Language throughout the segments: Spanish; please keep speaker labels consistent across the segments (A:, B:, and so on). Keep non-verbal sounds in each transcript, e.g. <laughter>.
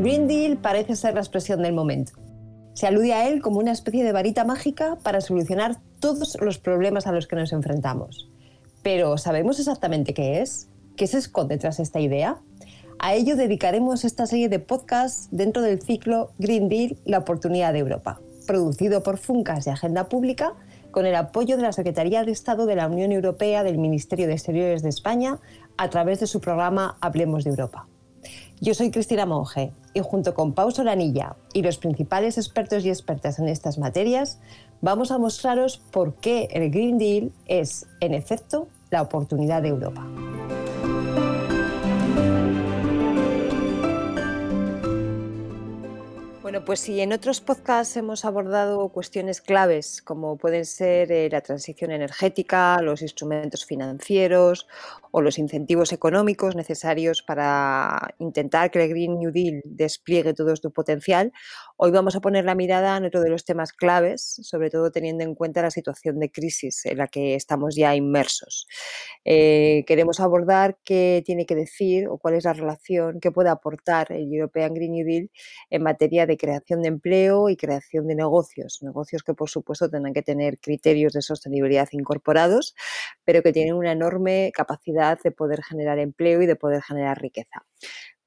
A: Green Deal parece ser la expresión del momento. Se alude a él como una especie de varita mágica para solucionar todos los problemas a los que nos enfrentamos. Pero ¿sabemos exactamente qué es? ¿Qué se esconde tras esta idea? A ello dedicaremos esta serie de podcasts dentro del ciclo Green Deal, la oportunidad de Europa, producido por Funcas de Agenda Pública con el apoyo de la Secretaría de Estado de la Unión Europea del Ministerio de Exteriores de España a través de su programa Hablemos de Europa. Yo soy Cristina Monge y junto con Pau Solanilla y los principales expertos y expertas en estas materias, vamos a mostraros por qué el Green Deal es, en efecto, la oportunidad de Europa. Bueno, pues si en otros podcasts hemos abordado cuestiones claves como pueden ser eh, la transición energética, los instrumentos financieros o los incentivos económicos necesarios para intentar que el Green New Deal despliegue todo su potencial, hoy vamos a poner la mirada en otro de los temas claves, sobre todo teniendo en cuenta la situación de crisis en la que estamos ya inmersos. Eh, queremos abordar qué tiene que decir o cuál es la relación que puede aportar el European Green New Deal en materia de creación de empleo y creación de negocios, negocios que por supuesto tendrán que tener criterios de sostenibilidad incorporados, pero que tienen una enorme capacidad de poder generar empleo y de poder generar riqueza.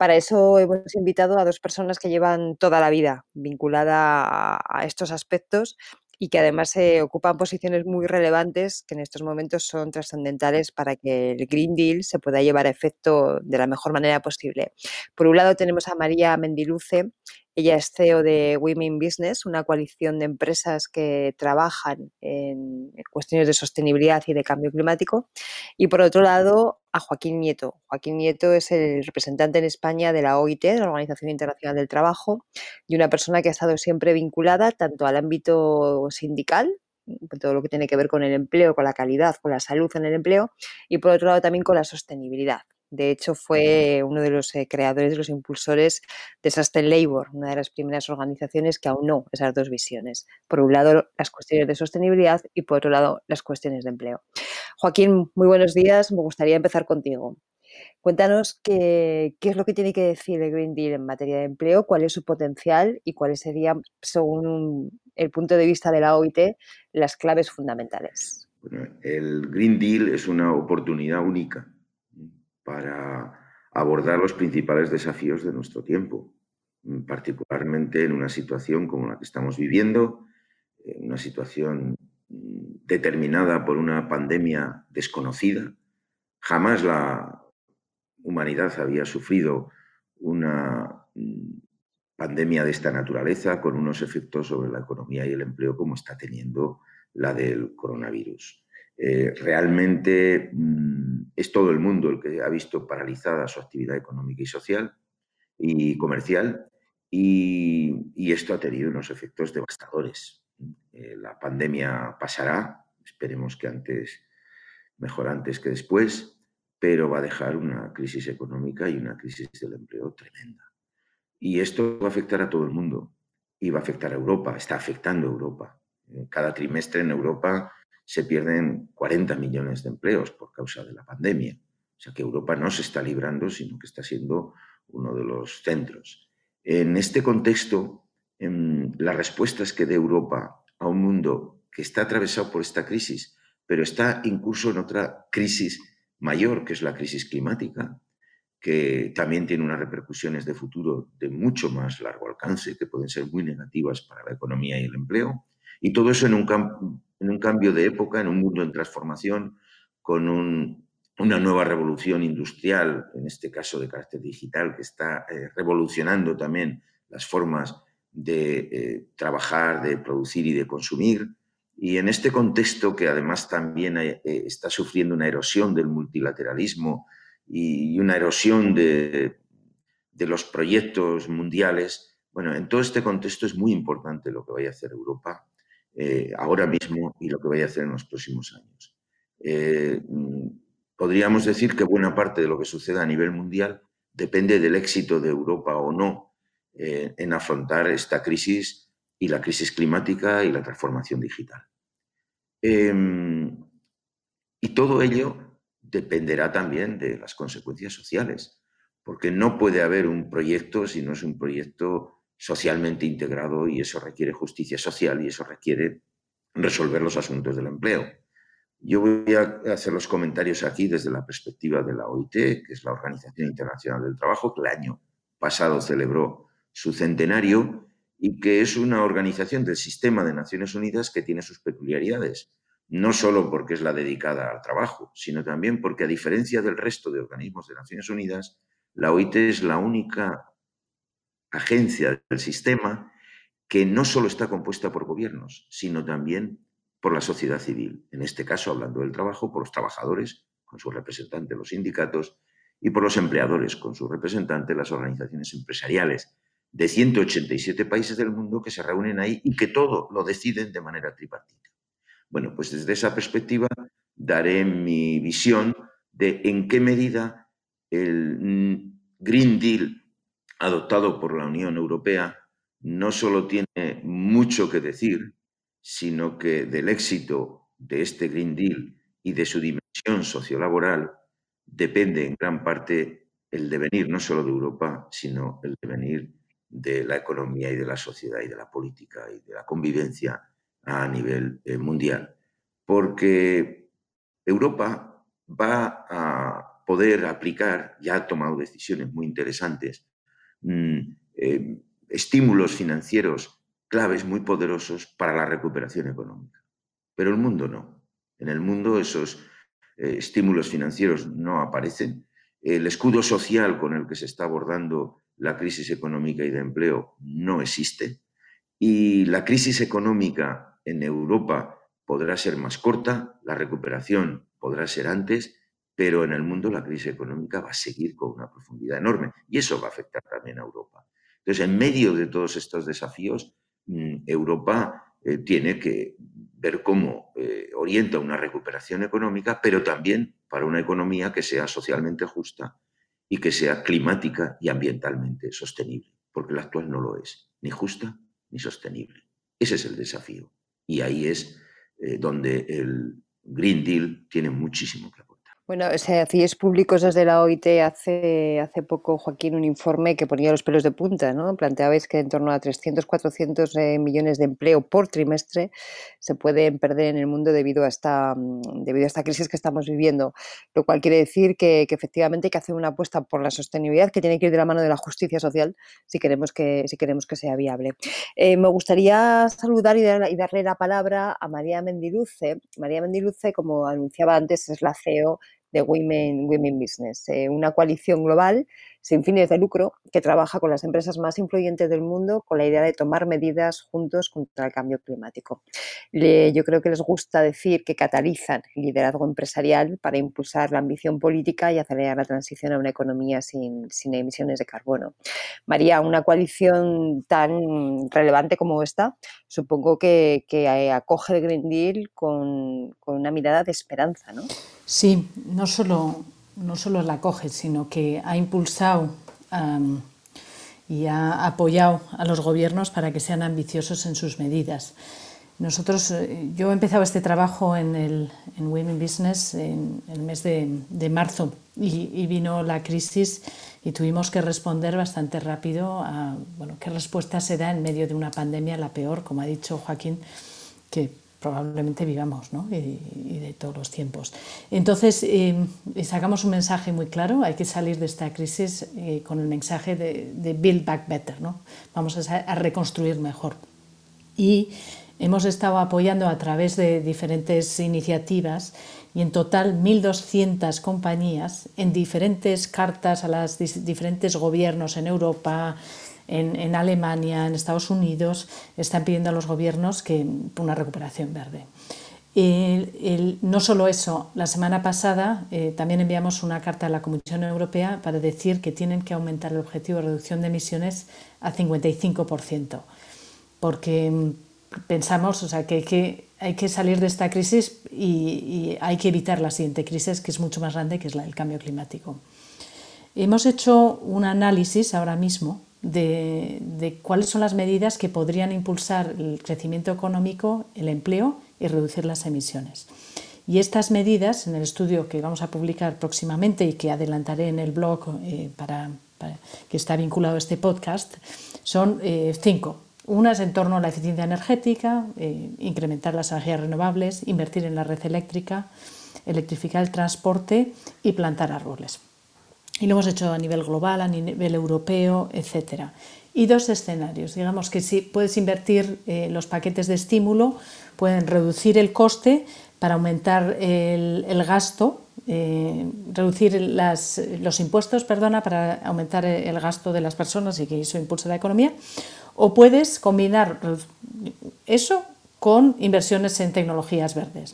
A: Para eso hemos invitado a dos personas que llevan toda la vida vinculada a, estos aspectos y que además ocupan posiciones muy relevantes que en estos momentos son trascendentales para que el Green Deal se pueda llevar a efecto de la mejor manera posible. Por un lado tenemos a María Mendiluce, ella es CEO de Women Business, una coalición de empresas que trabajan en cuestiones de sostenibilidad y de cambio climático. Y por otro lado, a Joaquín Nieto. Joaquín Nieto es el representante en España de la OIT, la Organización Internacional del Trabajo, y una persona que ha estado siempre vinculada tanto al ámbito sindical, todo lo que tiene que ver con el empleo, con la calidad, con la salud en el empleo, y por otro lado también con la sostenibilidad. De hecho, fue uno de los eh, creadores, de los impulsores de Sustain Labor, una de las primeras organizaciones que aunó esas dos visiones. Por un lado, las cuestiones de sostenibilidad y por otro lado, las cuestiones de empleo. Joaquín, muy buenos días. Me gustaría empezar contigo. Cuéntanos qué, es lo que tiene que decir el Green Deal en materia de empleo, cuál es su potencial y cuáles serían, según el punto de vista de la OIT, las claves fundamentales.
B: El Green Deal es una oportunidad única para abordar los principales desafíos de nuestro tiempo, particularmente en una situación como la que estamos viviendo, en una situación determinada por una pandemia desconocida. Jamás la humanidad había sufrido una mm, pandemia de esta naturaleza con unos efectos sobre la economía y el empleo como está teniendo la del coronavirus. Eh, realmente mm, es todo el mundo el que ha visto paralizada su actividad económica y social y comercial y, esto ha tenido unos efectos devastadores. Eh, la pandemia pasará, esperemos que antes, mejor antes que después, pero va a dejar una crisis económica y una crisis del empleo tremenda. Y esto va a afectar a todo el mundo y va a afectar a Europa, está afectando a Europa. Eh, cada trimestre en Europa se pierden 40 millones de empleos por causa de la pandemia. O sea que Europa no se está librando, sino que está siendo uno de los centros. En este contexto, las respuestas que dé Europa a un mundo que está atravesado por esta crisis, pero está incluso en otra crisis mayor, que es la crisis climática, que también tiene unas repercusiones de futuro de mucho más largo alcance, que pueden ser muy negativas para la economía y el empleo, y todo eso en un, en un cambio de época, en un mundo en transformación, con una nueva revolución industrial, en este caso de carácter digital, que está eh, revolucionando también las formas de eh, trabajar, de producir y de consumir. Y en este contexto que además también eh, está sufriendo una erosión del multilateralismo y una erosión de, de los proyectos mundiales, bueno, en todo este contexto es muy importante lo que vaya a hacer Europa eh, ahora mismo y lo que vaya a hacer en los próximos años. Eh, mm, podríamos decir que buena parte de lo que suceda a nivel mundial depende del éxito de Europa o no eh, en afrontar esta crisis y la crisis climática y la transformación digital. Em, y todo ello dependerá también de las consecuencias sociales, porque no puede haber un proyecto si no es un proyecto socialmente integrado y eso requiere justicia social y eso requiere resolver los asuntos del empleo. Yo voy a hacer los comentarios aquí desde la perspectiva de la OIT, que es la Organización Internacional del Trabajo, que el año pasado celebró su centenario y que es una organización del sistema de Naciones Unidas que tiene sus peculiaridades, no solo porque es la dedicada al trabajo, sino también porque a diferencia del resto de organismos de Naciones Unidas, la OIT es la única agencia del sistema que no solo está compuesta por gobiernos, sino también por la sociedad civil. En este caso, hablando del trabajo, por los trabajadores, con sus representantes, los sindicatos, y por los empleadores, con sus representantes, las organizaciones empresariales de 187 países del mundo que se reúnen ahí y que todo lo deciden de manera tripartita. Bueno, pues desde esa perspectiva daré mi visión de en qué medida el Green Deal adoptado por la Unión Europea no solo tiene mucho que decir, sino que del éxito de este Green Deal y de su dimensión sociolaboral depende en gran parte el devenir no solo de Europa, sino el devenir de la economía y de la sociedad y de la política y de la convivencia a nivel eh, mundial. Porque Europa va a poder aplicar, ya ha tomado decisiones muy interesantes, mm, eh, estímulos financieros claves muy poderosos para la recuperación económica. Pero el mundo no. En el mundo esos eh, estímulos financieros no aparecen. El escudo social con el que se está abordando la crisis económica y de empleo no existe. Y la crisis económica en Europa podrá ser más corta, la recuperación podrá ser antes, pero en el mundo la crisis económica va a seguir con una profundidad enorme y eso va a afectar también a Europa. Entonces, en medio de todos estos desafíos, mm, Europa eh, tiene que ver cómo eh, orienta una recuperación económica, pero también para una economía que sea socialmente justa y que sea climática y ambientalmente sostenible, porque la actual no lo es, ni justa ni sostenible. Ese es el desafío. Y ahí es eh, donde el Green Deal tiene muchísimo que aportar.
A: Bueno, se hacíais públicos desde la OIT hace, hace poco, Joaquín, un informe que ponía los pelos de punta, ¿no? Planteabais que en torno a 300, 400 eh, millones de empleo por trimestre se pueden perder en el mundo debido a esta, mm, debido a esta crisis que estamos viviendo, lo cual quiere decir que, efectivamente hay que hacer una apuesta por la sostenibilidad que tiene que ir de la mano de la justicia social si queremos que, si queremos que sea viable. Eh, me gustaría saludar y, y darle la palabra a María Mendiluce. María Mendiluce, como anunciaba antes, es la CEO de Women, Women Business, eh, una coalición global sin fines de lucro que trabaja con las empresas más influyentes del mundo con la idea de tomar medidas juntos contra el cambio climático. yo creo que les gusta decir que catalizan el liderazgo empresarial para impulsar la ambición política y acelerar la transición a una economía sin, emisiones de carbono. María, una coalición tan relevante como esta, supongo que, acoge el Green Deal con, con una mirada de esperanza, ¿no?
C: Sí, no solo, no solo la acoge, sino que ha impulsado y ha apoyado a los gobiernos para que sean ambiciosos en sus medidas. Nosotros, eh, yo he empezado este trabajo en, el, en Women Business en el mes de, marzo y, vino la crisis y tuvimos que responder bastante rápido a bueno, qué respuesta se da en medio de una pandemia, la peor, como ha dicho Joaquín, que probablemente vivamos ¿no? y, de todos los tiempos. Entonces, eh, sacamos un mensaje muy claro, hay que salir de esta crisis eh, con el mensaje de, Build Back Better, ¿no? vamos a, a, reconstruir mejor. Y hemos estado apoyando a través de diferentes iniciativas y en total 1.200 compañías en diferentes cartas a los diferentes gobiernos en Europa, en, Alemania, en Estados Unidos, están pidiendo a los gobiernos que una recuperación verde. no solo eso, la semana pasada eh, también enviamos una carta a la Comisión Europea para decir que tienen que aumentar el objetivo de reducción de emisiones a 55%, porque mm, pensamos o sea, que, hay que salir de esta crisis y, y, hay que evitar la siguiente crisis, que es mucho más grande, que es la del cambio climático. Hemos hecho un análisis ahora mismo de, cuáles son las medidas que podrían impulsar el crecimiento económico, el empleo y reducir las emisiones. Y estas medidas, en el estudio que vamos a publicar próximamente y que adelantaré en el blog eh, para, que está vinculado a este podcast, son eh, cinco. Unas en torno a la eficiencia energética, eh, incrementar las energías renovables, invertir en la red eléctrica, electrificar el transporte y plantar árboles. Y lo hemos hecho a nivel global, a nivel europeo, etc. Y dos escenarios. Digamos que si puedes invertir eh, los paquetes de estímulo, pueden reducir el coste para aumentar el, gasto, eh, reducir los impuestos, perdona, para aumentar el gasto de las personas y que eso impulse la economía. O puedes combinar eso con inversiones en tecnologías verdes.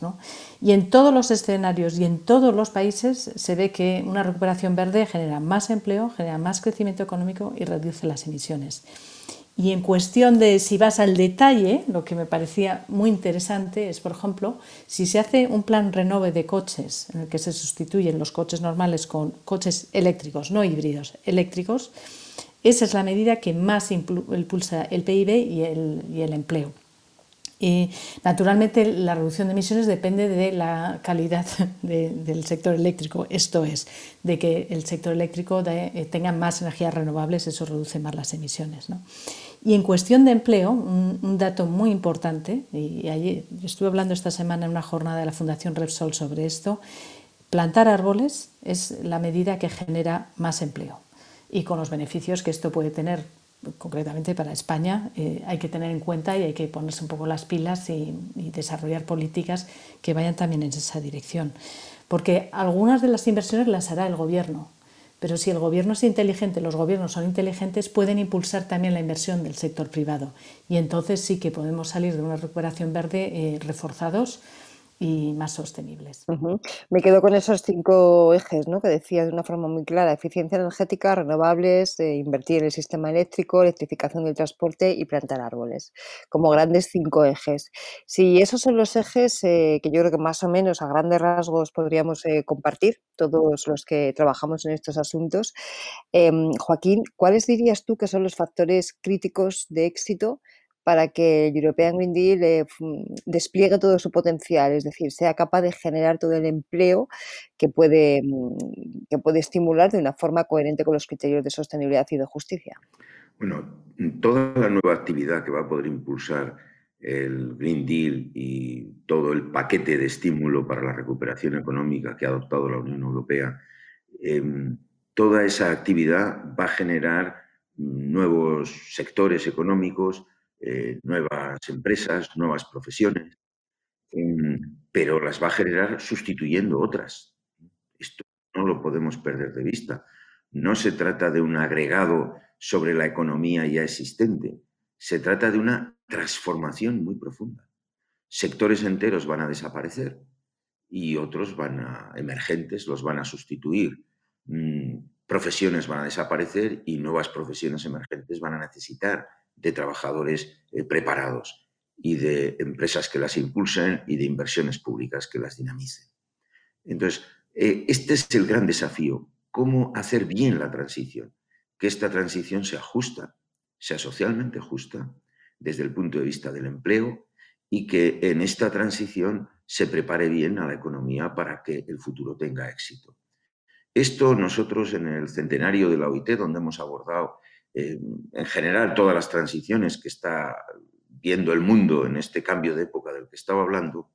C: Y en todos los escenarios y en todos los países se ve que una recuperación verde genera más empleo, genera más crecimiento económico y reduce las emisiones. Y en cuestión de si vas al detalle, lo que me parecía muy interesante es, por ejemplo, si se hace un plan renove de coches en el que se sustituyen los coches normales con coches eléctricos, no híbridos, eléctricos, esa es la medida que más impulsa el PIB y el empleo. Y naturalmente la reducción de emisiones depende de la calidad <laughs> del sector eléctrico, esto es, de que el sector eléctrico eh, tenga más energías renovables, eso reduce más las emisiones. Y en cuestión de empleo, un, dato muy importante, y, estuve hablando esta semana en una jornada de la Fundación Repsol sobre esto, plantar árboles es la medida que genera más empleo y con los beneficios que esto puede tener concretamente para España, eh, hay que tener en cuenta y hay que ponerse un poco las pilas y, desarrollar políticas que vayan también en esa dirección. Porque algunas de las inversiones las hará el gobierno, pero si el gobierno es inteligente, los gobiernos son inteligentes, pueden impulsar también la inversión del sector privado. Y entonces sí que podemos salir de una recuperación verde eh, reforzados y más sostenibles.
A: Me quedo con esos cinco ejes ¿no? que decías de una forma muy clara, eficiencia energética, renovables, eh, invertir en el sistema eléctrico, electrificación del transporte y plantar árboles, como grandes cinco ejes. Si esos son los ejes eh, que yo creo que más o menos a grandes rasgos podríamos eh, compartir todos los que trabajamos en estos asuntos, em, Joaquín, ¿cuáles dirías tú que son los factores críticos de éxito para que el European Green Deal eh, despliegue todo su potencial, es decir, sea capaz de generar todo el empleo que puede, mm, que puede estimular de una forma coherente con los criterios de sostenibilidad y de justicia.
B: Bueno, toda la nueva actividad que va a poder impulsar el Green Deal y todo el paquete de estímulo para la recuperación económica que ha adoptado la Unión Europea, em, toda esa actividad va a generar nuevos sectores económicos, eh, nuevas empresas, nuevas profesiones, em, pero las va a generar sustituyendo otras. Esto no lo podemos perder de vista. No se trata de un agregado sobre la economía ya existente, se trata de una transformación muy profunda. Sectores enteros van a desaparecer y otros van a, emergentes, los van a sustituir. Mm, profesiones van a desaparecer y nuevas profesiones emergentes van a necesitar de trabajadores eh, preparados y de empresas que las impulsen y de inversiones públicas que las dinamicen. Entonces, eh, este es el gran desafío, cómo hacer bien la transición, que esta transición sea justa, sea socialmente justa desde el punto de vista del empleo y que en esta transición se prepare bien a la economía para que el futuro tenga éxito. Esto nosotros en el centenario de la OIT, donde hemos abordado eh, en general todas las transiciones que está viendo el mundo en este cambio de época del que estaba hablando,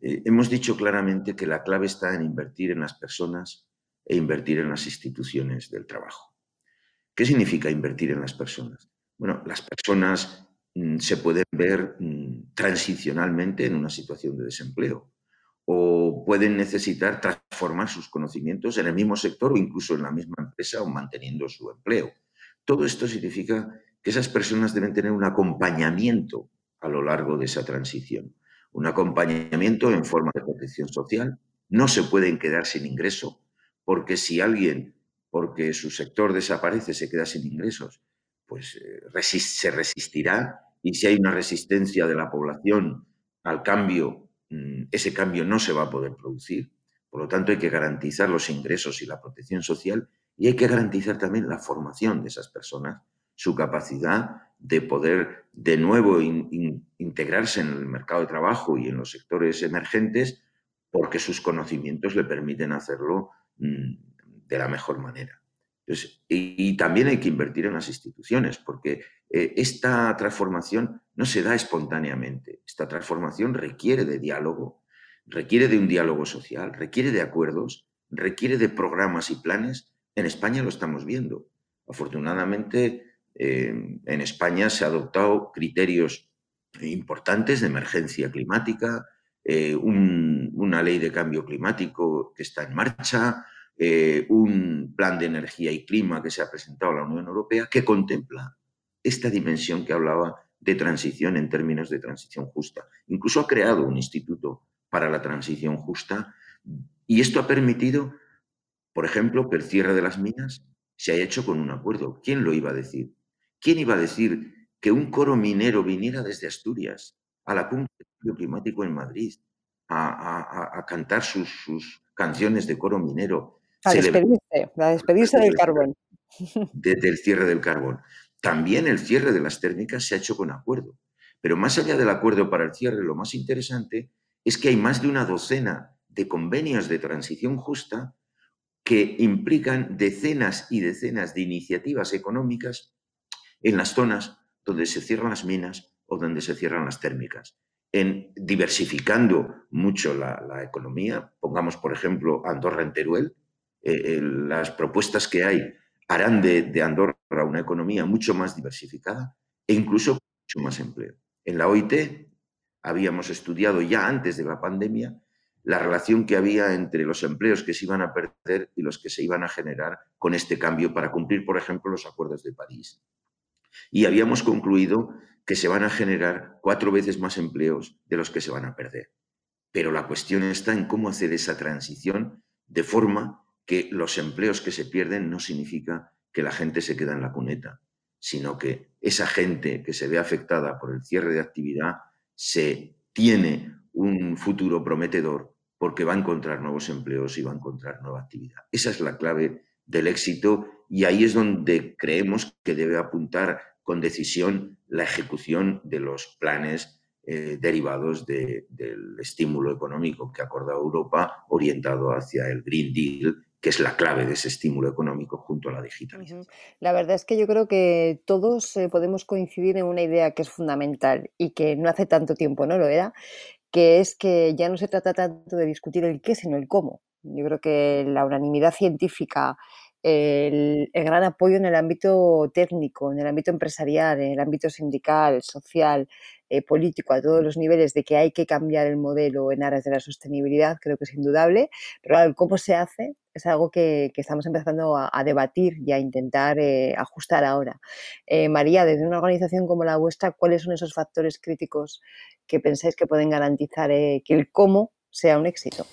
B: eh, hemos dicho claramente que la clave está en invertir en las personas e invertir en las instituciones del trabajo. ¿Qué significa invertir en las personas? Bueno, las personas mm, se pueden ver mm, transicionalmente en una situación de desempleo o pueden necesitar transformar sus conocimientos en el mismo sector o incluso en la misma empresa o manteniendo su empleo. Todo esto significa que esas personas deben tener un acompañamiento a lo largo de esa transición, un acompañamiento en forma de protección social. No se pueden quedar sin ingreso, porque si alguien, porque su sector desaparece, se queda sin ingresos, pues eh, se resistirá y si hay una resistencia de la población al cambio, mm, ese cambio no se va a poder producir. Por lo tanto, hay que garantizar los ingresos y la protección social y hay que garantizar también la formación de esas personas, su capacidad de poder de nuevo integrarse en el mercado de trabajo y en los sectores emergentes porque sus conocimientos le permiten hacerlo mm, de la mejor manera. y, también hay que invertir en las instituciones, porque eh, esta transformación no se da espontáneamente. Esta transformación requiere de diálogo, requiere de un diálogo social, requiere de acuerdos, requiere de programas y planes. En España lo estamos viendo. Afortunadamente, eh, en España se han adoptado criterios importantes de emergencia climática, eh, una ley de cambio climático que está en marcha, eh, un plan de energía y clima que se ha presentado a la Unión Europea que contempla esta dimensión que hablaba de transición en términos de transición justa. Incluso ha creado un instituto para la transición justa y esto ha permitido, por ejemplo, que el cierre de las minas se haya hecho con un acuerdo. ¿Quién lo iba a decir? ¿Quién iba a decir que un coro minero viniera desde Asturias a la cumbre del cambio climático en Madrid a, cantar sus, sus, canciones de coro minero
A: a despedirse, a <laughs> despedirse del carbón. <laughs>
B: Desde el cierre del carbón. También el cierre de las térmicas se ha hecho con acuerdo. Pero más allá del acuerdo para el cierre, lo más interesante es que hay más de una docena de convenios de transición justa que implican decenas y decenas de iniciativas económicas en las zonas donde se cierran las minas o donde se cierran las térmicas, en diversificando mucho la, economía. Pongamos, por ejemplo, Andorra en Teruel, eh, las propuestas que hay harán de, Andorra una economía mucho más diversificada e incluso mucho más empleo. En la OIT habíamos estudiado ya antes de la pandemia la relación que había entre los empleos que se iban a perder y los que se iban a generar con este cambio para cumplir, por ejemplo, los acuerdos de París. Y habíamos concluido que se van a generar cuatro veces más empleos de los que se van a perder. Pero la cuestión está en cómo hacer esa transición de forma que los empleos que se pierden no significa que la gente se queda en la cuneta, sino que esa gente que se ve afectada por el cierre de actividad se tiene un futuro prometedor porque va a encontrar nuevos empleos y va a encontrar nueva actividad. Esa es la clave del éxito y ahí es donde creemos que debe apuntar con decisión la ejecución de los planes eh, derivados del estímulo económico que ha acordado Europa orientado hacia el Green Deal que es la clave de ese estímulo económico junto a la digitalización.
A: La verdad es que yo creo que todos eh, podemos coincidir en una idea que es fundamental y que no hace tanto tiempo no lo era, que es que ya no se trata tanto de discutir el qué, sino el cómo. Yo creo que la unanimidad científica, el, gran apoyo en el ámbito técnico, en el ámbito empresarial, en el ámbito sindical, social, eh, político a todos los niveles de que hay que cambiar el modelo en aras de la sostenibilidad, creo que es indudable, pero cómo se hace es algo que, estamos empezando a, debatir y a intentar eh, ajustar ahora. Eh, María, desde una organización como la vuestra, ¿cuáles son esos factores críticos que pensáis que pueden garantizar que el cómo sea un éxito?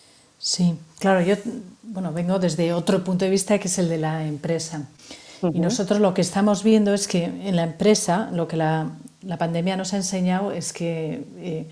C: Sí, claro, yo bueno, vengo desde otro punto de vista que es el de la empresa. Y nosotros lo que estamos viendo es que en la empresa lo que la, la pandemia nos ha enseñado es que, eh,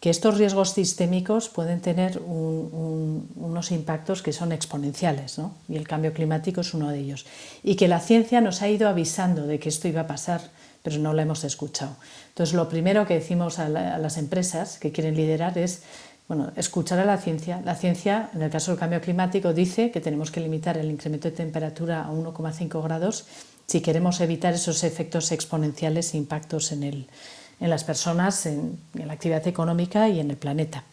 C: que estos riesgos sistémicos pueden tener unos impactos que son exponenciales, ¿no? y el cambio climático es uno de ellos. Y que la ciencia nos ha ido avisando de que esto iba a pasar, pero no lo hemos escuchado. Entonces, lo primero que decimos a, las empresas que quieren liderar es bueno, escuchar a la ciencia. La ciencia, en el caso del cambio climático, dice que tenemos que limitar el incremento de temperatura a 1,5 grados si queremos evitar esos efectos exponenciales e impactos en, el, en las personas, en, la actividad económica y en el planeta.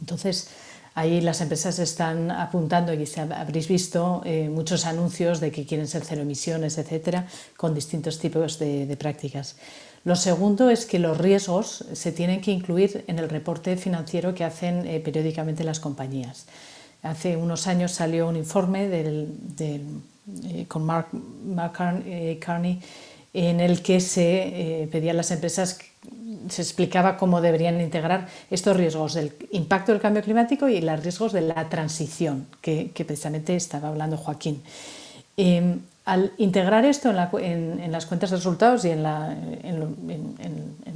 C: Entonces, ahí las empresas están apuntando, y habréis visto eh, muchos anuncios de que quieren ser cero emisiones, etcétera, con distintos tipos de, prácticas. Lo segundo es que los riesgos se tienen que incluir en el reporte financiero que hacen eh, periódicamente las compañías. Hace unos años salió un informe eh, con Mark, eh, Carney, en el que se pedía a las empresas, se explicaba cómo deberían integrar estos riesgos del impacto del cambio climático y los riesgos de la transición, que, precisamente estaba hablando Joaquín. Em, al integrar esto en, las cuentas de resultados y en,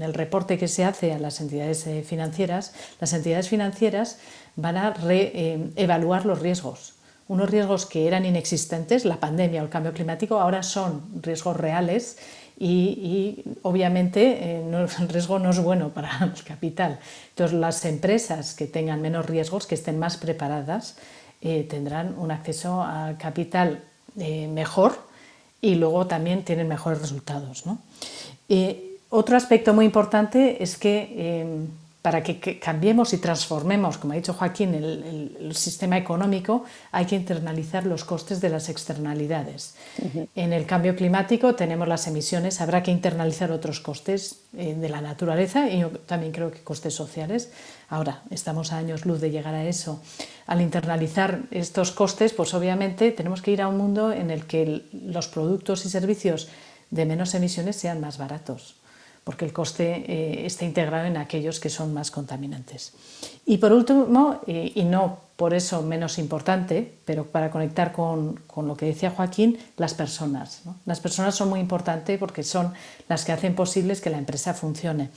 C: el reporte que se hace a las entidades financieras, las entidades financieras van a reevaluar los riesgos unos riesgos que eran inexistentes, la pandemia o el cambio climático, ahora son riesgos reales y, obviamente eh, el riesgo no es bueno para <laughs> el capital. Entonces las empresas que tengan menos riesgos, que estén más preparadas, eh, tendrán un acceso al capital eh, mejor y luego también tienen mejores resultados. otro aspecto muy importante es que para que, cambiemos y transformemos, como ha dicho Joaquín, el, sistema económico, hay que internalizar los costes de las externalidades. En el cambio climático tenemos las emisiones, habrá que internalizar otros costes eh, de la naturaleza y yo también creo que costes sociales. Ahora, estamos a años luz de llegar a eso. Al internalizar estos costes, pues obviamente tenemos que ir a un mundo en el que los productos y servicios de menos emisiones sean más baratos porque el coste eh, está integrado en aquellos que son más contaminantes. Y por último, eh, y no por eso menos importante, pero para conectar con, lo que decía Joaquín, las personas. Las personas son muy importantes porque son las que hacen posible que la empresa funcione.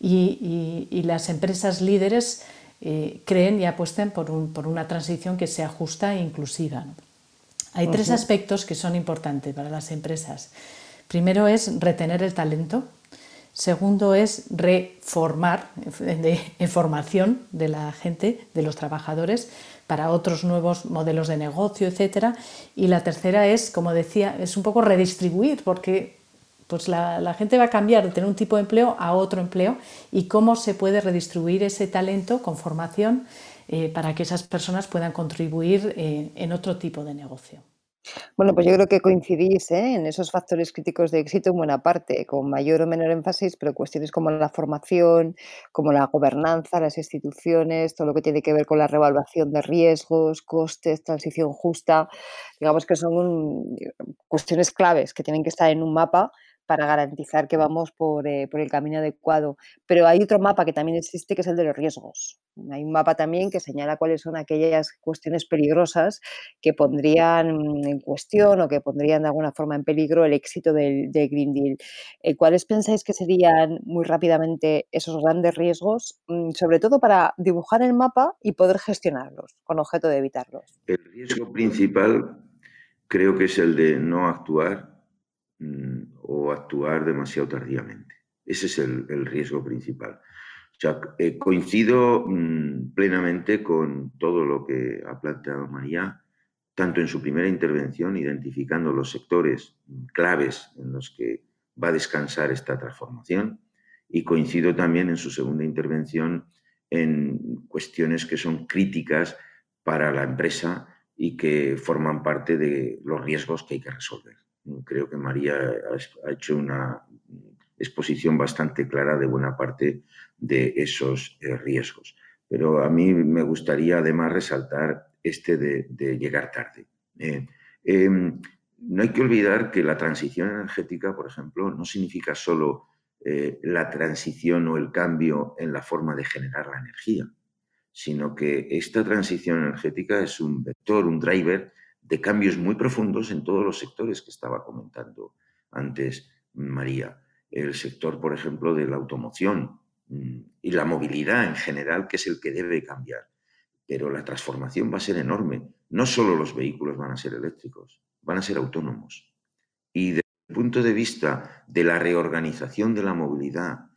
C: Y, las empresas líderes eh, creen y apuestan por, una transición que sea justa e inclusiva. Hay tres aspectos que son importantes para las empresas. Primero es retener el talento, Segundo es reformar, en formación de la gente, de los trabajadores, para otros nuevos modelos de negocio, etc. Y la tercera es, como decía, es un poco redistribuir, porque pues la, gente va a cambiar de tener un tipo de empleo a otro empleo y cómo se puede redistribuir ese talento con formación eh, para que esas personas puedan contribuir en otro tipo de negocio.
A: Bueno, pues yo creo que coincidís ¿eh? en esos factores críticos de éxito en buena parte, con mayor o menor énfasis, pero cuestiones como la formación, como la gobernanza, las instituciones, todo lo que tiene que ver con la revaluación de riesgos, costes, transición justa, digamos que son cuestiones claves que tienen que estar en un mapa para garantizar que vamos eh, por, el camino adecuado. Pero hay otro mapa que también existe, que es el de los riesgos. Hay un mapa también que señala cuáles son aquellas cuestiones peligrosas que pondrían en cuestión o que pondrían de alguna forma en peligro el éxito del, Green Deal. Eh, ¿Cuáles pensáis que serían muy rápidamente esos grandes riesgos, mm, sobre todo para dibujar el mapa y poder gestionarlos con objeto de evitarlos?
B: El riesgo principal creo que es el de no actuar Mm, o actuar demasiado tardíamente. Ese es el, riesgo principal. Eh, coincido mm, plenamente con todo lo que ha planteado María, tanto en su primera intervención, identificando los sectores mm, claves en los que va a descansar esta transformación, y coincido también en su segunda intervención en cuestiones que son críticas para la empresa y que forman parte de los riesgos que hay que resolver. Creo que María ha hecho una exposición bastante clara de buena parte de esos eh, riesgos. Pero a mí me gustaría además resaltar este de, llegar tarde. Eh, em, no hay que olvidar que la transición energética, por ejemplo, no significa solo eh, la transición o el cambio en la forma de generar la energía, sino que esta transición energética es un vector, un driver de cambios muy profundos en todos los sectores que estaba comentando antes María. El sector, por ejemplo, de la automoción mm, y la movilidad en general, que es el que debe cambiar. Pero la transformación va a ser enorme. No solo los vehículos van a ser eléctricos, van a ser autónomos. Y desde el punto de vista de la reorganización de la movilidad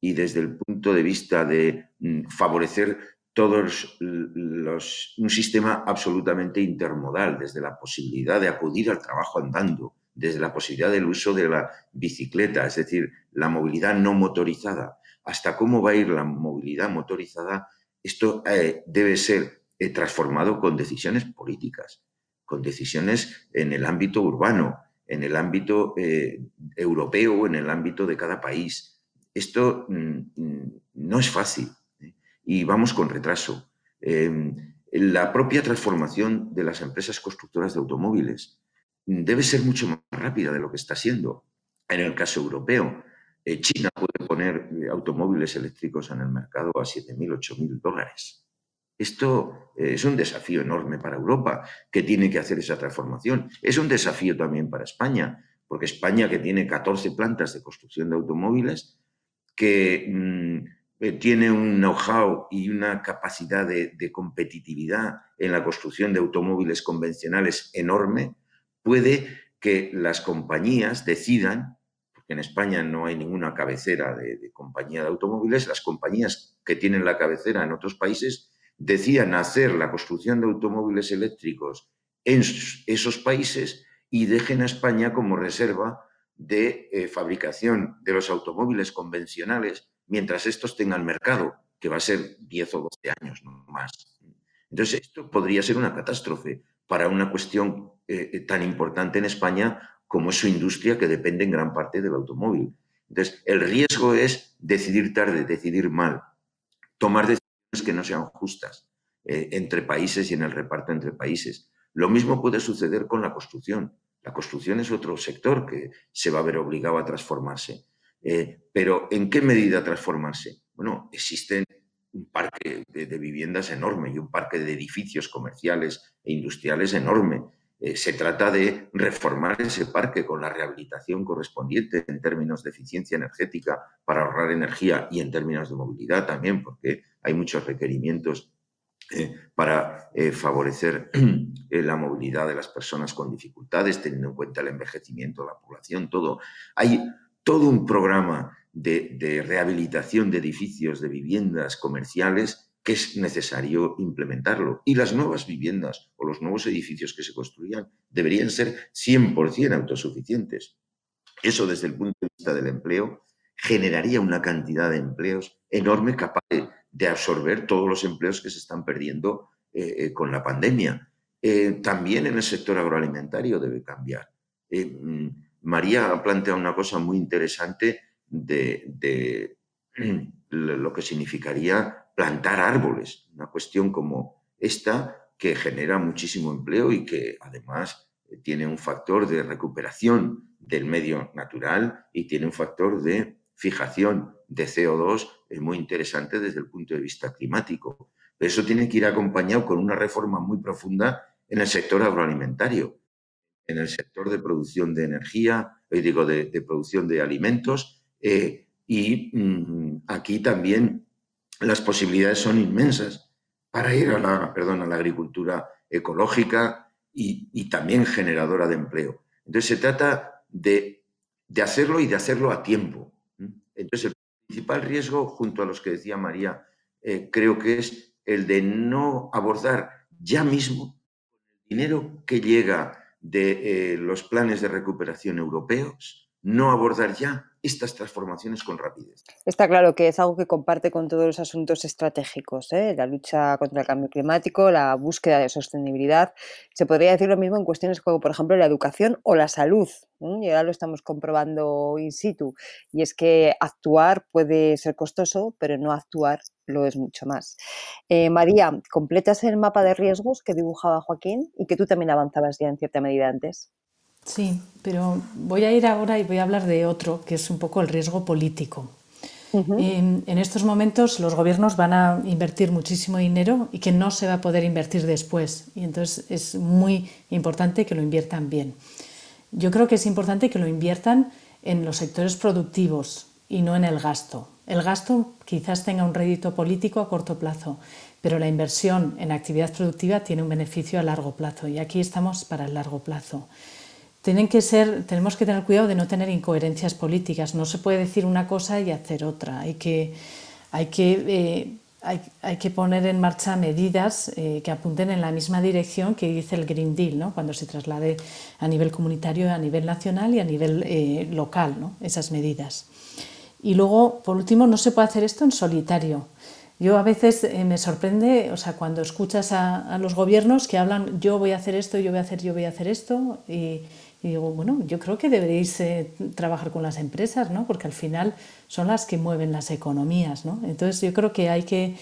B: y desde el punto de vista de mm, favorecer todos los, un sistema absolutamente intermodal, desde la posibilidad de acudir al trabajo andando, desde la posibilidad del uso de la bicicleta, es decir, la movilidad no motorizada, hasta cómo va a ir la movilidad motorizada, esto eh, debe ser eh, transformado con decisiones políticas, con decisiones en el ámbito urbano, en el ámbito eh, europeo en el ámbito de cada país. Esto mm, mm, no es fácil y vamos con retraso. Em, la propia transformación de las empresas constructoras de automóviles debe ser mucho más rápida de lo que está siendo. En el caso europeo, eh, China puede poner eh, automóviles eléctricos en el mercado a 7.000, 8.000 dólares. Esto eh, es un desafío enorme para Europa, que tiene que hacer esa transformación. Es un desafío también para España, porque España, que tiene 14 plantas de construcción de automóviles, que mm, eh, tiene un know-how y una capacidad de, competitividad en la construcción de automóviles convencionales enorme, puede que las compañías decidan, en España no hay ninguna cabecera de, compañía de automóviles, las compañías que tienen la cabecera en otros países decían hacer la construcción de automóviles eléctricos en esos países y dejen a España como reserva de eh, fabricación de los automóviles convencionales mientras estos tengan mercado, que va a ser 10 o 12 años no más. Entonces, esto podría ser una catástrofe para una cuestión eh, eh, tan importante en España como es su industria, que depende en gran parte del automóvil. Entonces, el riesgo es decidir tarde, decidir mal, tomar decisiones que no sean justas eh, entre países y en el reparto entre países. Lo mismo puede suceder con la construcción. La construcción es otro sector que se va a ver obligado a transformarse. Pero ¿en qué medida transformarse? Bueno, existen un parque de, viviendas enorme y un parque de edificios comerciales e industriales enorme. Eh, se trata de reformar ese parque con la rehabilitación correspondiente en términos de eficiencia energética para ahorrar energía y en términos de movilidad también, porque hay muchos requerimientos eh, para eh, favorecer <clears throat> la movilidad de las personas con dificultades, teniendo en cuenta el envejecimiento de la población, todo. Hay todo un programa de, rehabilitación de edificios, de viviendas comerciales, que es necesario implementarlo. Y las nuevas viviendas o los nuevos edificios que se construyan deberían ser 100% autosuficientes. Eso desde el punto de vista del empleo generaría una cantidad de empleos enorme capaz de, absorber todos los empleos que se están perdiendo eh, eh, con la pandemia. Eh, también en el sector agroalimentario debe cambiar. Mm, María ha planteado una cosa muy interesante de, <clears throat> lo que significaría plantar árboles, una cuestión como esta que genera muchísimo empleo y que además eh, tiene un factor de recuperación del medio natural y tiene un factor de fijación de CO2 eh, muy interesante desde el punto de vista climático. Pero eso tiene que ir acompañado con una reforma muy profunda en el sector agroalimentario, en el sector de producción de energía, eh, digo, de producción de alimentos eh, y mm, aquí también las posibilidades son inmensas para ir a la, perdón, a la agricultura ecológica y, también generadora de empleo. Entonces se trata de, hacerlo y de hacerlo a tiempo. Entonces el principal riesgo, junto a los que decía María, eh, creo que es el de no abordar ya mismo el dinero que llega de eh, los planes de recuperación europeos, no abordar ya estas transformaciones con rapidez.
A: Está claro que es algo que comparte con todos los asuntos estratégicos, ¿eh? la lucha contra el cambio climático, la búsqueda de sostenibilidad. Se podría decir lo mismo en cuestiones como, por ejemplo, la educación o la salud. Y ahora lo estamos comprobando in situ. Y es que actuar puede ser costoso, pero no actuar lo es mucho más. Eh, María, ¿completas el mapa de riesgos que dibujaba Joaquín y que tú también avanzabas ya en cierta medida antes?
C: Sí, pero voy a ir ahora y voy a hablar de otro, que es un poco el riesgo político. en, estos momentos los gobiernos van a invertir muchísimo dinero y que no se va a poder invertir después. Y entonces es muy importante que lo inviertan bien. Yo creo que es importante que lo inviertan en los sectores productivos y no en el gasto. El gasto quizás tenga un rédito político a corto plazo, pero la inversión en actividad productiva tiene un beneficio a largo plazo y aquí estamos para el largo plazo que ser, tenemos que tener cuidado de no tener incoherencias políticas. No se puede decir una cosa y hacer otra. Hay que, hay que, eh, hay, que poner en marcha medidas eh, que apunten en la misma dirección que dice el Green Deal, ¿no? cuando se traslade a nivel comunitario, a nivel nacional y a nivel eh, local, ¿no? esas medidas. Y luego, por último, no se puede hacer esto en solitario. Yo a veces me sorprende, o sea, cuando escuchas a, a, los gobiernos que hablan, yo voy a hacer esto, yo voy a hacer, yo voy a hacer esto, y, y digo, bueno, yo creo que deberéis eh, trabajar con las empresas, ¿no? Porque al final son las que mueven las economías, ¿no? Entonces yo creo que hay que,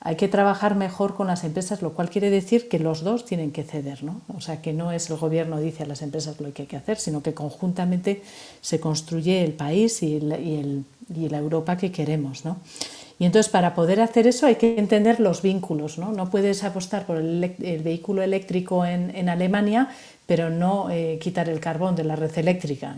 C: hay que trabajar mejor con las empresas, lo cual quiere decir que los dos tienen que ceder, ¿no? O sea, que no es el gobierno dice a las empresas lo que hay que hacer, sino que conjuntamente se construye el país y, el, y la Europa que queremos, ¿no? Y entonces para poder hacer eso hay que entender los vínculos, ¿no? No puedes apostar por el, vehículo eléctrico en, en Alemania pero no eh, quitar el carbón de la red eléctrica.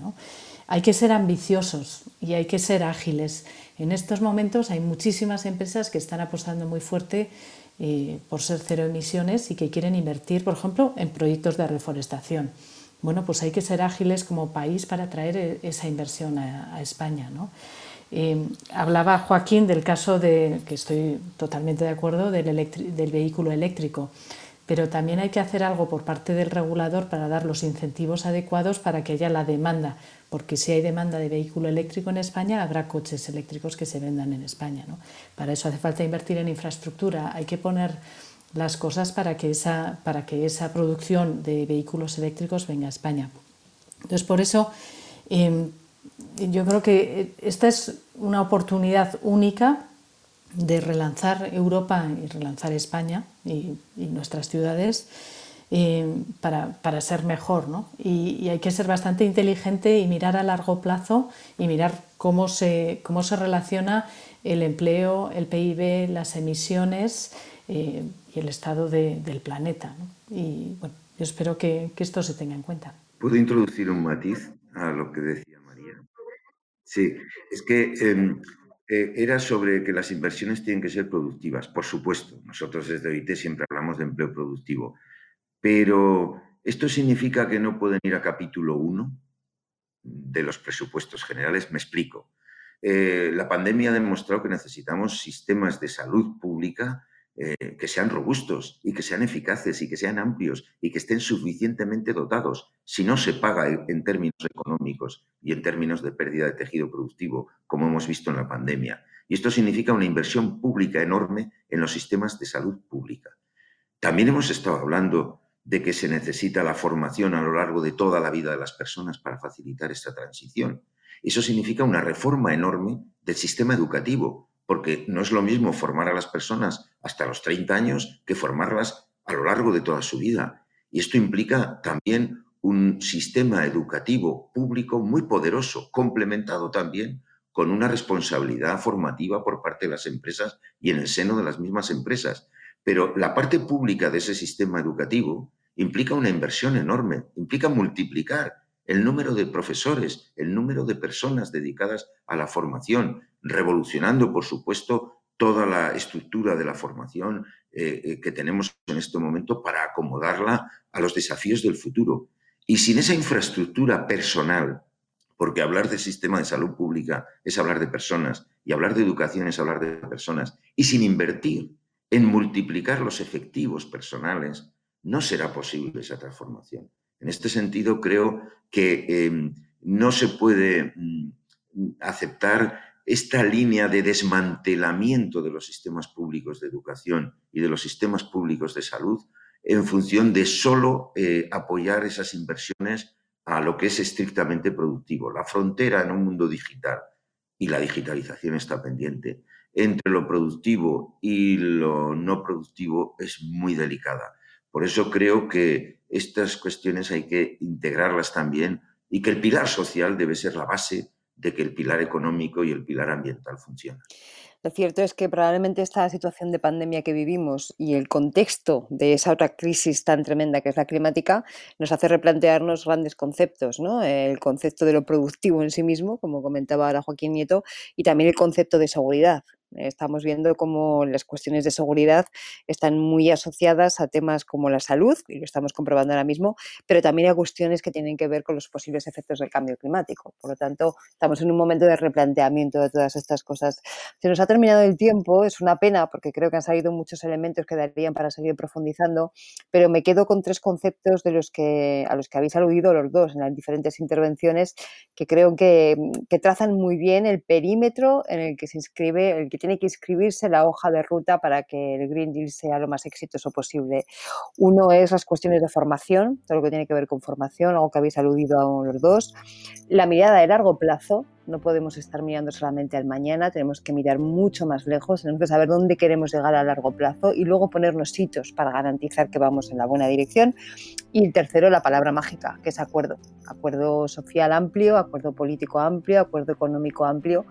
C: Hay que ser ambiciosos y hay que ser ágiles. En estos momentos hay muchísimas empresas que están apostando muy fuerte eh, por ser cero emisiones y que quieren invertir, por ejemplo, en proyectos de reforestación. bueno, pues hay que ser ágiles como país para traer e, esa inversión a, España. ¿no? Eh, hablaba Joaquín del caso de, que estoy totalmente de acuerdo, del vehículo eléctrico pero también hay que hacer algo por parte del regulador para dar los incentivos adecuados para que haya la demanda, porque si hay demanda de vehículo eléctrico en España, habrá coches eléctricos que se vendan en España. ¿no? Para eso hace falta invertir en infraestructura, hay que poner las cosas para que esa, para que esa producción de vehículos eléctricos venga a España. Entonces, por eso em, yo creo que esta es una oportunidad única de relanzar Europa y relanzar España y, nuestras ciudades eh, para, ser mejor. ¿no? Y, hay que ser bastante inteligente y mirar a largo plazo y mirar cómo se, cómo se relaciona el empleo, el PIB, las emisiones eh, y el estado del planeta. Y bueno, yo espero que, que esto se tenga en cuenta.
B: ¿Puedo introducir un matiz a lo que decía María? Sí, es que em, eh, era sobre que las inversiones tienen que ser productivas. Por supuesto, nosotros desde OIT siempre hablamos de empleo productivo, pero ¿esto significa que no pueden ir a capítulo 1 de los presupuestos generales? Me explico. Eh, la pandemia ha demostrado que necesitamos sistemas de salud pública eh, que sean robustos y que sean eficaces y que sean amplios y que estén suficientemente dotados. Si no se paga en términos económicos y en términos de pérdida de tejido productivo, como hemos visto en la pandemia. Y esto significa una inversión pública enorme en los sistemas de salud pública. También hemos estado hablando de que se necesita la formación a lo largo de toda la vida de las personas para facilitar esta transición. Eso significa una reforma enorme del sistema educativo, porque no es lo mismo formar a las personas hasta los 30 años que formarlas a lo largo de toda su vida. Y esto implica también un sistema educativo público muy poderoso, complementado también con una responsabilidad formativa por parte de las empresas y en el seno de las mismas empresas. Pero la parte pública de ese sistema educativo implica una inversión enorme, implica multiplicar el número de profesores, el número de personas dedicadas a la formación, revolucionando, por supuesto, toda la estructura de la formación eh, eh, que tenemos en este momento para acomodarla a los desafíos del futuro. Y sin esa infraestructura personal, porque hablar de sistema de salud pública es hablar de personas y hablar de educación es hablar de personas, y sin invertir en multiplicar los efectivos personales, no será posible esa transformación. En este sentido, creo que em, no se puede mm, aceptar esta línea de desmantelamiento de los sistemas públicos de educación y de los sistemas públicos de salud en función de solo eh, apoyar esas inversiones a lo que es estrictamente productivo. La frontera en un mundo digital, y la digitalización está pendiente, entre lo productivo y lo no productivo es muy delicada. Por eso creo que estas cuestiones hay que integrarlas también y que el pilar social debe ser la base de que el pilar económico y el pilar ambiental funcionen.
A: Lo cierto es que probablemente esta situación de pandemia que vivimos y el contexto de esa otra crisis tan tremenda que es la climática nos hace replantearnos grandes conceptos, ¿no? El concepto de lo productivo en sí mismo, como comentaba ahora Joaquín Nieto, y también el concepto de seguridad. Estamos viendo cómo las cuestiones de seguridad están muy asociadas a temas como la salud, y lo estamos comprobando ahora mismo, pero también a cuestiones que tienen que ver con los posibles efectos del cambio climático. Por lo tanto, estamos en un momento de replanteamiento de todas estas cosas. Se nos ha terminado el tiempo, es una pena porque creo que han salido muchos elementos que darían para seguir profundizando, pero me quedo con tres conceptos de los que, a los que habéis aludido los dos en las diferentes intervenciones que creo que, que trazan muy bien el perímetro en el que se inscribe, el que tiene que inscribirse la hoja de ruta para que el Green Deal sea lo más exitoso posible. Uno es las cuestiones de formación, todo lo que tiene que ver con formación, algo que habéis aludido a los dos. La mirada de largo plazo, no podemos estar mirando solamente al mañana, tenemos que mirar mucho más lejos, tenemos que saber dónde queremos llegar a largo plazo y luego ponernos hitos para garantizar que vamos en la buena dirección. Y el tercero, la palabra mágica, que es acuerdo. Acuerdo social amplio, acuerdo político amplio, acuerdo económico amplio,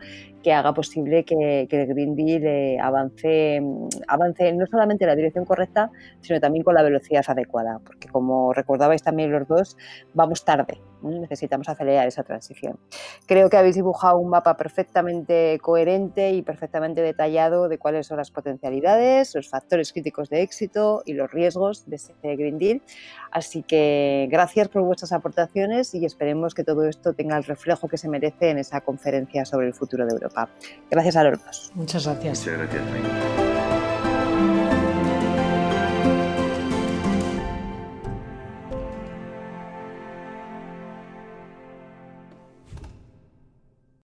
A: que haga posible que, el Green Deal eh, avance, avance no solamente en la dirección correcta, sino también con la velocidad adecuada, porque como recordabais también los dos, vamos tarde, necesitamos acelerar esa transición. Creo que habéis dibujado un mapa perfectamente coherente y perfectamente detallado de cuáles son las potencialidades, los factores críticos de éxito y los riesgos de este Green Deal. Así que gracias por vuestras aportaciones y esperemos que todo esto tenga el reflejo que se merece en esa conferencia sobre el futuro de Europa. Gracias a los dos.
C: Muchas gracias.
B: Muchas gracias.